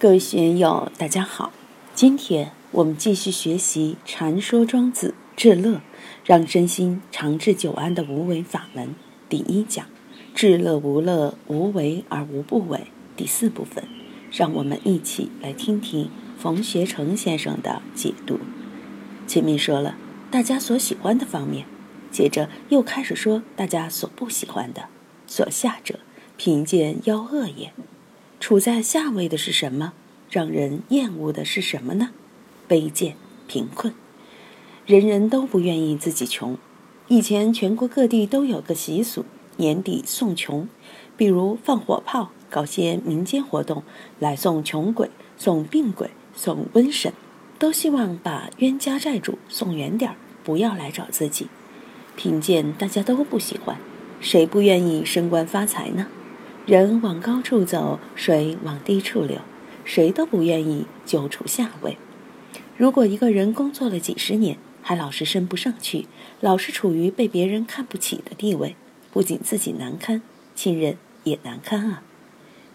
各位学友，大家好。今天我们继续学习《禅说庄子治乐，让身心长治久安的无为法门》第一讲“治乐无乐，无为而无不为”第四部分。让我们一起来听听冯学成先生的解读。前面说了大家所喜欢的方面，接着又开始说大家所不喜欢的。所下者，贫贱妖恶也。处在下位的是什么？让人厌恶的是什么呢？卑贱、贫困，人人都不愿意自己穷。以前全国各地都有个习俗，年底送穷，比如放火炮，搞些民间活动来送穷鬼、送病鬼、送瘟神，都希望把冤家债主送远点儿，不要来找自己。贫贱大家都不喜欢，谁不愿意升官发财呢？人往高处走，水往低处流，谁都不愿意久处下位。如果一个人工作了几十年，还老是升不上去，老是处于被别人看不起的地位，不仅自己难堪，亲人也难堪啊。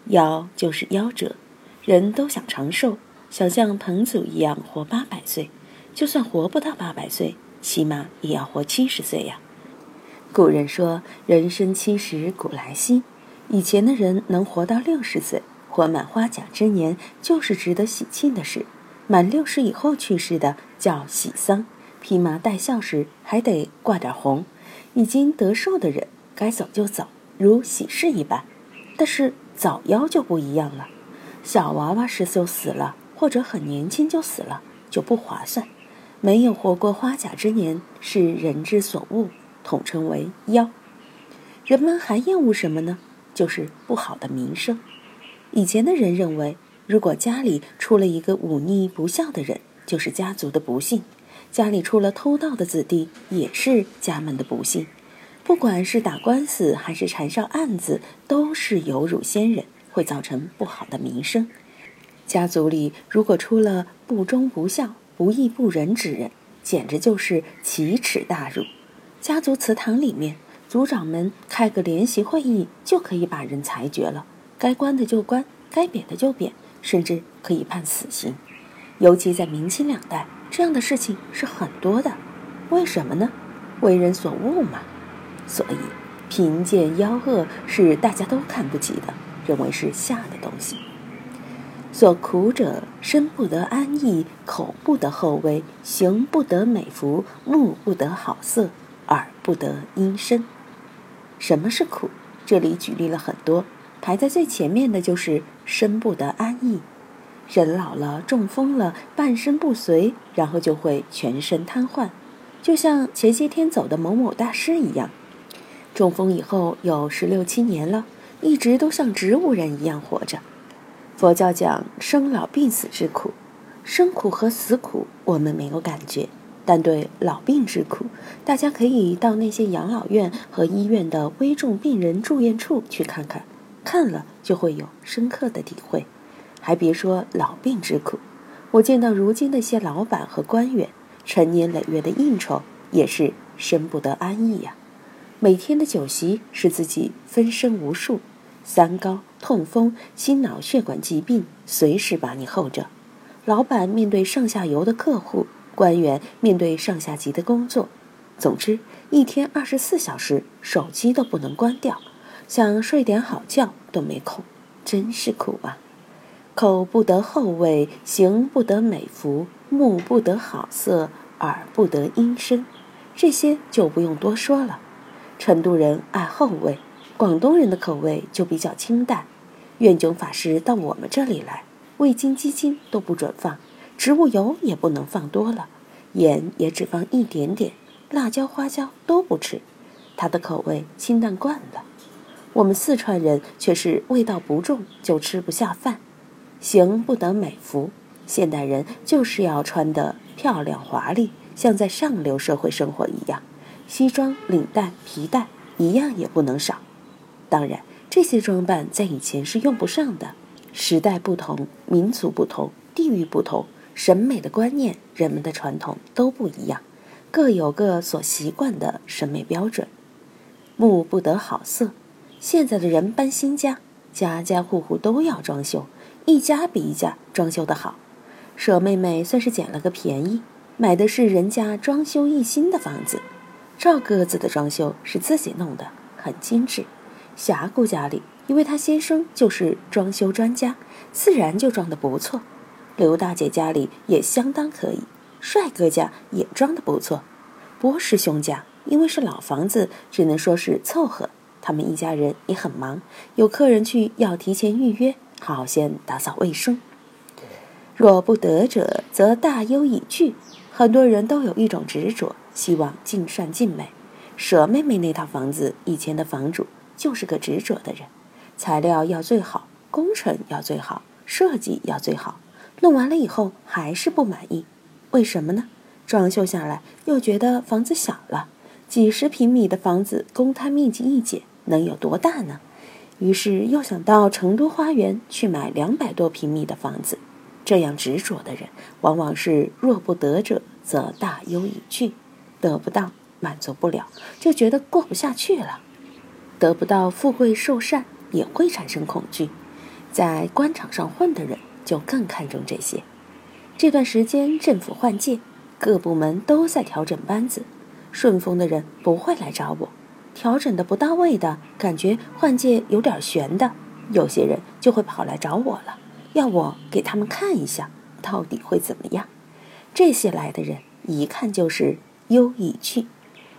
夭就是夭折，人都想长寿，想像彭祖一样活八百岁，就算活不到八百岁，起码也要活七十岁呀。古人说：“人生七十古来稀。”以前的人能活到六十岁，活满花甲之年，就是值得喜庆的事。满六十以后去世的叫喜丧，披麻戴孝时还得挂点红。已经得寿的人该走就走，如喜事一般。但是早夭就不一样了，小娃娃时就死了，或者很年轻就死了，就不划算。没有活过花甲之年，是人之所恶，统称为夭。人们还厌恶什么呢？就是不好的名声。以前的人认为，如果家里出了一个忤逆不孝的人，就是家族的不幸；家里出了偷盗的子弟，也是家门的不幸。不管是打官司还是缠上案子，都是有辱先人，会造成不好的名声。家族里如果出了不忠不孝、不义不仁之人，简直就是奇耻大辱。家族祠堂里面。族长们开个联席会议，就可以把人裁决了。该关的就关，该贬的就贬，甚至可以判死刑。尤其在明清两代，这样的事情是很多的。为什么呢？为人所恶嘛。所以，贫贱妖恶是大家都看不起的，认为是下的东西。所苦者，身不得安逸，口不得厚味，行不得美服，目不得好色，耳不得音声。什么是苦？这里举例了很多，排在最前面的就是身不得安逸。人老了，中风了，半身不遂，然后就会全身瘫痪，就像前些天走的某某大师一样。中风以后有十六七年了，一直都像植物人一样活着。佛教讲生老病死之苦，生苦和死苦我们没有感觉。但对老病之苦，大家可以到那些养老院和医院的危重病人住院处去看看，看了就会有深刻的体会。还别说老病之苦，我见到如今那些老板和官员，成年累月的应酬也是生不得安逸呀。每天的酒席使自己分身无数，三高、痛风、心脑血管疾病随时把你候着。老板面对上下游的客户。官员面对上下级的工作，总之一天二十四小时手机都不能关掉，想睡点好觉都没空，真是苦啊！口不得厚味，行不得美服，目不得好色，耳不得音声，这些就不用多说了。成都人爱厚味，广东人的口味就比较清淡。愿炯法师到我们这里来，味精、鸡精都不准放。植物油也不能放多了，盐也只放一点点，辣椒、花椒都不吃，他的口味清淡惯了。我们四川人却是味道不重就吃不下饭，行不得美服。现代人就是要穿得漂亮华丽，像在上流社会生活一样，西装、领带、皮带一样也不能少。当然，这些装扮在以前是用不上的，时代不同，民族不同，地域不同。审美的观念，人们的传统都不一样，各有各所习惯的审美标准。目不得好色，现在的人搬新家，家家户户都要装修，一家比一家装修的好。舍妹妹算是捡了个便宜，买的是人家装修一新的房子。赵鸽子的装修是自己弄的，很精致。霞姑家里，因为她先生就是装修专家，自然就装得不错。刘大姐家里也相当可以，帅哥家也装得不错。波师兄家因为是老房子，只能说是凑合。他们一家人也很忙，有客人去要提前预约，好先打扫卫生。若不得者，则大忧已惧。很多人都有一种执着，希望尽善尽美。舍妹妹那套房子，以前的房主就是个执着的人，材料要最好，工程要最好，设计要最好。弄完了以后还是不满意，为什么呢？装修下来又觉得房子小了，几十平米的房子，公摊面积一减，能有多大呢？于是又想到成都花园去买两百多平米的房子。这样执着的人，往往是若不得者，则大忧已惧，得不到满足不了，就觉得过不下去了。得不到富贵寿善，也会产生恐惧。在官场上混的人，就更看重这些。这段时间政府换届，各部门都在调整班子，顺风的人不会来找我，调整的不到位的感觉换届有点悬的，有些人就会跑来找我了。要我给他们看一下，到底会怎么样？这些来的人一看就是忧已去，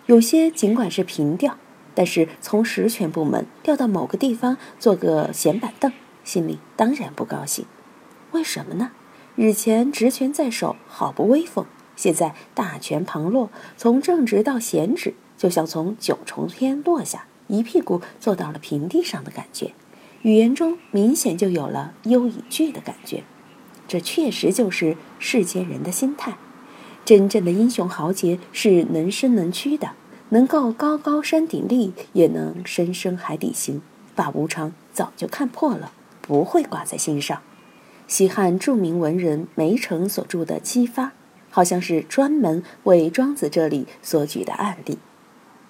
有些尽管是平调，但是从实权部门调到某个地方做个闲板凳，心里当然不高兴。为什么呢？日前职权在手，好不威风；现在大权旁落，从正职到闲职，就像从九重天落下，一屁股坐到了平地上的感觉。语言中明显就有了忧以惧的感觉，这确实就是世间人的心态。真正的英雄豪杰是能伸能屈的，能够高高山顶立，也能深深海底行。把无常早就看破了，不会挂在心上。西汉著名文人梅城所著的《姬发》，好像是专门为庄子这里所举的案例。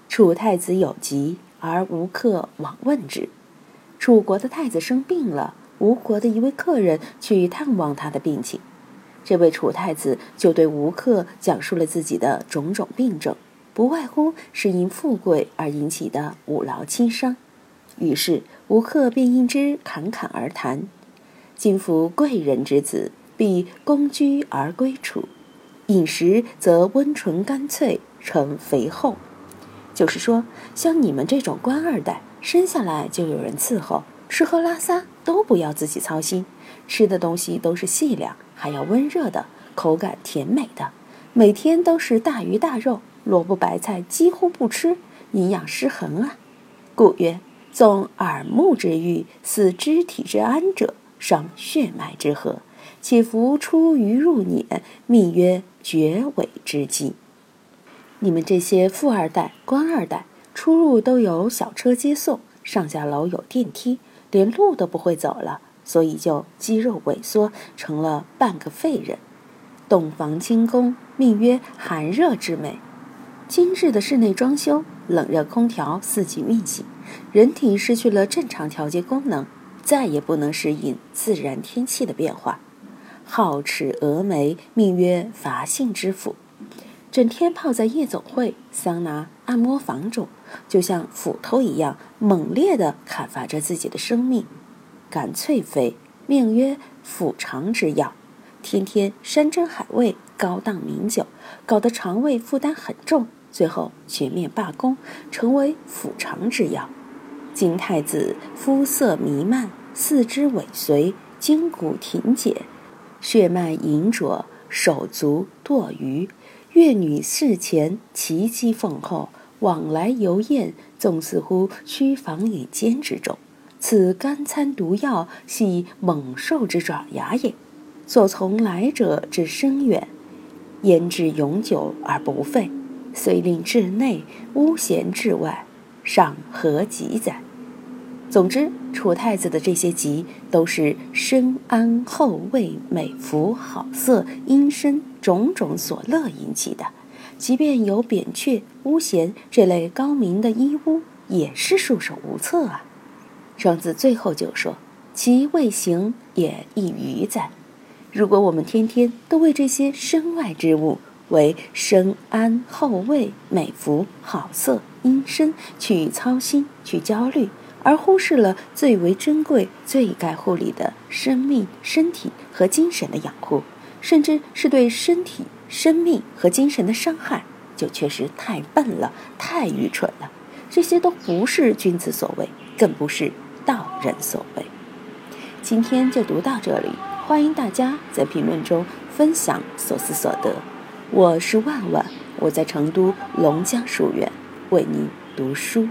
楚太子有疾，而无客往问之。楚国的太子生病了，吴国的一位客人去探望他的病情，这位楚太子就对吴客讲述了自己的种种病症，不外乎是因富贵而引起的五劳七伤。于是吴客便因之侃侃而谈：“今夫贵人之子，必公居而归楚，饮食则温纯干脆，成肥厚。”就是说，像你们这种官二代。生下来就有人伺候，吃喝拉撒都不要自己操心，吃的东西都是细粮，还要温热的，口感甜美的，每天都是大鱼大肉，萝卜白菜几乎不吃，营养失衡啊。故曰：纵耳目之欲，似肢体之安者，伤血脉之和，且服出鱼入碾，命曰绝尾之机。你们这些富二代、官二代。出入都有小车接送，上下楼有电梯，连路都不会走了，所以就肌肉萎缩，成了半个废人。洞房清宫，命曰寒热之美。今日的室内装修，冷热空调四季运行，人体失去了正常调节功能，再也不能适应自然天气的变化。皓齿峨眉，命曰伐性之府。整天泡在夜总会、桑拿、按摩房中，就像斧头一样猛烈地砍伐着自己的生命。干脆肥，命曰腹肠之药，天天山珍海味、高档名酒，搞得肠胃负担很重，最后全面罢工，成为腹肠之药。金太子肤色弥漫，四肢尾随，筋骨挺解，血脉隐浊，手足堕鱼。越女侍前，奇姬奉后，往来游宴，纵似乎屈房引间之中。此甘参毒药，系猛兽之爪牙也。所从来者之深远，焉至永久而不废？虽令至内，巫咸至外，尚何及哉？总之，楚太子的这些疾都是身安厚味、美服好色、阴身种种所乐引起的。即便有扁鹊、巫咸这类高明的医巫，也是束手无策啊。庄子最后就说：“其未行也亦愚哉！如果我们天天都为这些身外之物，为生安后位、美福好色阴身去操心、去焦虑，而忽视了最为珍贵、最该护理的生命、身体和精神的养护，甚至是对身体、生命和精神的伤害，就确实太笨了，太愚蠢了。这些都不是君子所为，更不是道人所为。今天就读到这里，欢迎大家在评论中分享所思所得。我是万万，我在成都龙江书院为您读书。